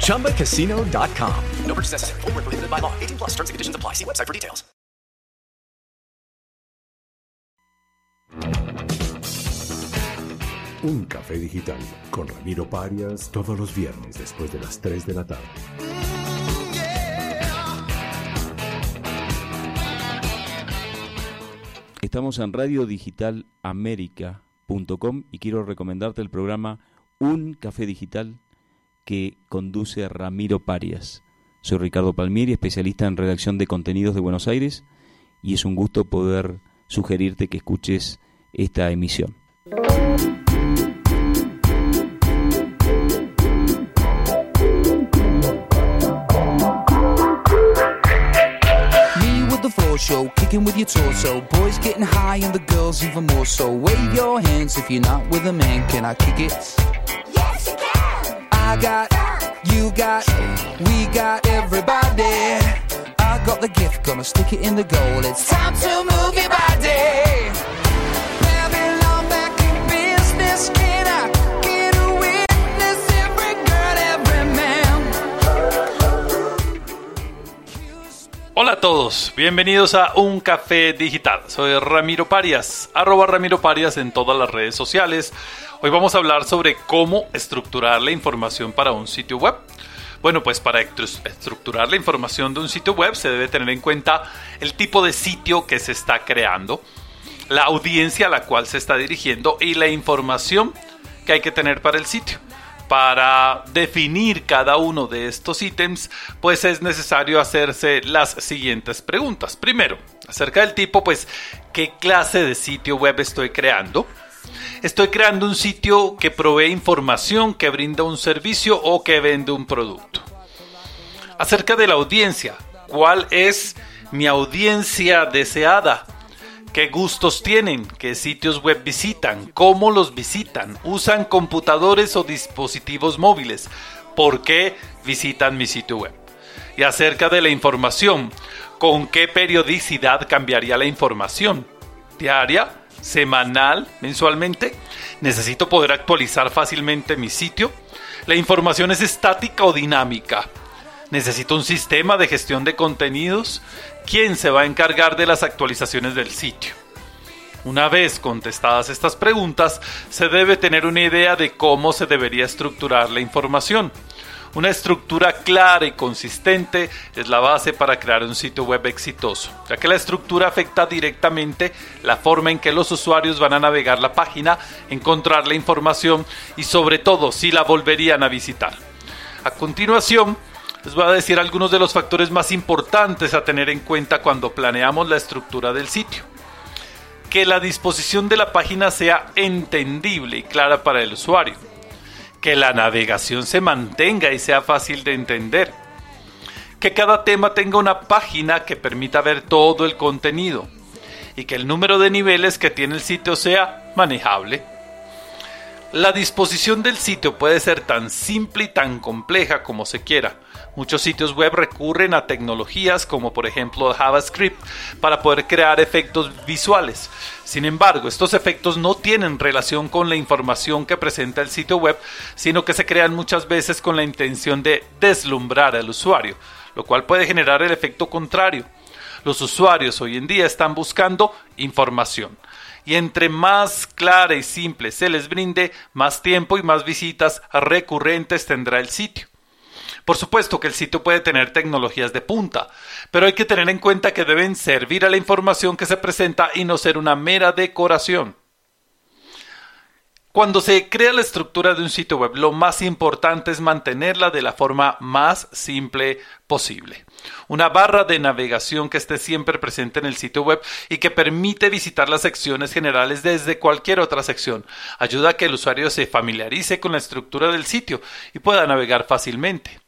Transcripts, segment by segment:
ChumbaCasino.com. No purchase necessary. Were prohibited by law. 18 plus. Terms and conditions apply. See website for details. Un café digital con Ramiro Parias todos los viernes después de las 3 de la tarde. Estamos en radiodigitalamerica.com y quiero recomendarte el programa Un Café Digital que conduce Ramiro Parias. Soy Ricardo Palmieri, especialista en redacción de contenidos de Buenos Aires y es un gusto poder sugerirte que escuches esta emisión. Show, kicking with your torso. Boys getting high and the girls even more so. Wave your hands if you're not with a man. Can I kick it? Got, everybody. I got the gift, gonna stick it in the goal. It's time to move. Hola a todos, bienvenidos a Un Café Digital. Soy Ramiro Parias, arroba Ramiro Parias en todas las redes sociales. Hoy vamos a hablar sobre cómo estructurar la información para un sitio web. Bueno, pues para estru- estructurar la información de un sitio web se debe tener en cuenta el tipo de sitio que se está creando, la audiencia a la cual se está dirigiendo y la información que hay que tener para el sitio. Para definir cada uno de estos ítems, pues es necesario hacerse las siguientes preguntas. Primero, acerca del tipo, pues, ¿qué clase de sitio web estoy creando? Estoy creando un sitio que provee información, que brinda un servicio o que vende un producto. Acerca de la audiencia, ¿cuál es mi audiencia deseada? ¿Qué gustos tienen? ¿Qué sitios web visitan? ¿Cómo los visitan? ¿Usan computadores o dispositivos móviles? ¿Por qué visitan mi sitio web? Y acerca de la información, ¿con qué periodicidad cambiaría la información? ¿Diaria? ¿Semanal? ¿Mensualmente? ¿Necesito poder actualizar fácilmente mi sitio? ¿La información es estática o dinámica? ¿Necesito un sistema de gestión de contenidos? ¿Quién se va a encargar de las actualizaciones del sitio? Una vez contestadas estas preguntas, se debe tener una idea de cómo se debería estructurar la información. Una estructura clara y consistente es la base para crear un sitio web exitoso, ya que la estructura afecta directamente la forma en que los usuarios van a navegar la página, encontrar la información y sobre todo si la volverían a visitar. A continuación, les voy a decir algunos de los factores más importantes a tener en cuenta cuando planeamos la estructura del sitio. Que la disposición de la página sea entendible y clara para el usuario. Que la navegación se mantenga y sea fácil de entender. Que cada tema tenga una página que permita ver todo el contenido. Y que el número de niveles que tiene el sitio sea manejable. La disposición del sitio puede ser tan simple y tan compleja como se quiera. Muchos sitios web recurren a tecnologías como por ejemplo JavaScript para poder crear efectos visuales. Sin embargo, estos efectos no tienen relación con la información que presenta el sitio web, sino que se crean muchas veces con la intención de deslumbrar al usuario, lo cual puede generar el efecto contrario. Los usuarios hoy en día están buscando información y entre más clara y simple se les brinde, más tiempo y más visitas recurrentes tendrá el sitio. Por supuesto que el sitio puede tener tecnologías de punta, pero hay que tener en cuenta que deben servir a la información que se presenta y no ser una mera decoración. Cuando se crea la estructura de un sitio web, lo más importante es mantenerla de la forma más simple posible. Una barra de navegación que esté siempre presente en el sitio web y que permite visitar las secciones generales desde cualquier otra sección. Ayuda a que el usuario se familiarice con la estructura del sitio y pueda navegar fácilmente.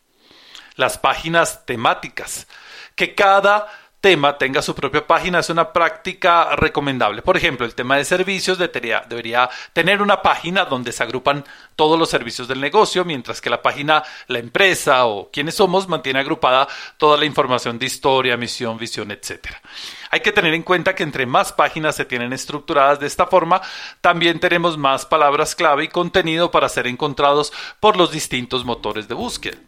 Las páginas temáticas. Que cada tema tenga su propia página es una práctica recomendable. Por ejemplo, el tema de servicios debería, debería, tener una página donde se agrupan todos los servicios del negocio, mientras que la página La empresa o quiénes somos mantiene agrupada toda la información de historia, misión, visión, etc. Hay que tener en cuenta que entre más páginas se tienen estructuradas de esta forma, también tenemos más palabras clave y contenido para ser encontrados por los distintos motores de búsqueda.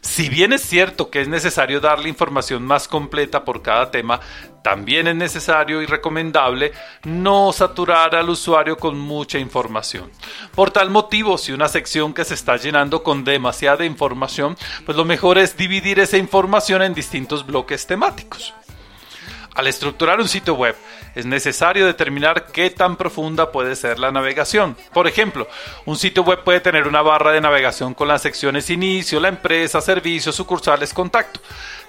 Si bien es cierto que es necesario darle información más completa por cada tema, también es necesario y recomendable no saturar al usuario con mucha información. Por tal motivo, si una sección que se está llenando con demasiada información, pues lo mejor es dividir esa información en distintos bloques temáticos. Al estructurar un sitio web, es necesario determinar qué tan profunda puede ser la navegación. Por ejemplo, un sitio web puede tener una barra de navegación con las secciones inicio, la empresa, servicios, sucursales, contacto.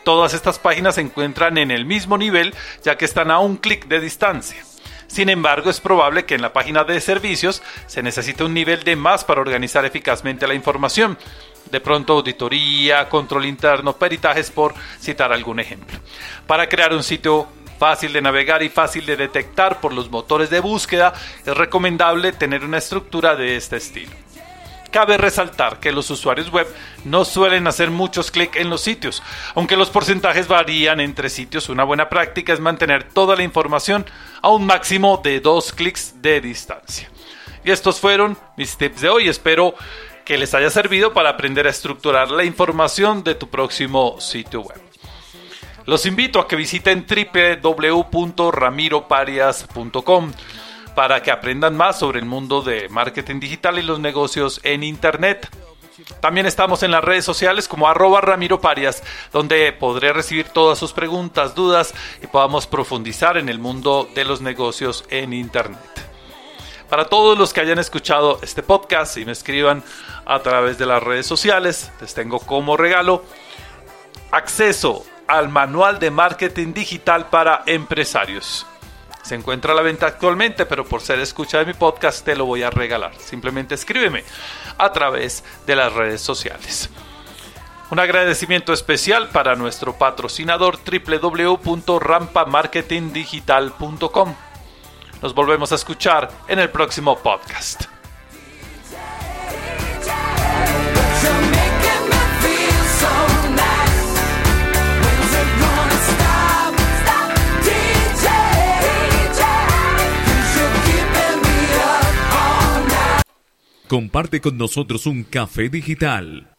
Todas estas páginas se encuentran en el mismo nivel ya que están a un clic de distancia. Sin embargo, es probable que en la página de servicios se necesite un nivel de más para organizar eficazmente la información. De pronto, auditoría, control interno, peritajes, por citar algún ejemplo. Para crear un sitio fácil de navegar y fácil de detectar por los motores de búsqueda, es recomendable tener una estructura de este estilo. Cabe resaltar que los usuarios web no suelen hacer muchos clics en los sitios, aunque los porcentajes varían entre sitios. Una buena práctica es mantener toda la información a un máximo de dos clics de distancia. Y estos fueron mis tips de hoy. Espero que les haya servido para aprender a estructurar la información de tu próximo sitio web. Los invito a que visiten www.ramiroparias.com para que aprendan más sobre el mundo de marketing digital y los negocios en Internet. También estamos en las redes sociales como arroba donde podré recibir todas sus preguntas, dudas y podamos profundizar en el mundo de los negocios en Internet. Para todos los que hayan escuchado este podcast y me escriban a través de las redes sociales, les tengo como regalo acceso al manual de marketing digital para empresarios. Se encuentra a la venta actualmente, pero por ser escucha de mi podcast te lo voy a regalar. Simplemente escríbeme a través de las redes sociales. Un agradecimiento especial para nuestro patrocinador www.rampamarketingdigital.com. Nos volvemos a escuchar en el próximo podcast. Comparte con nosotros un café digital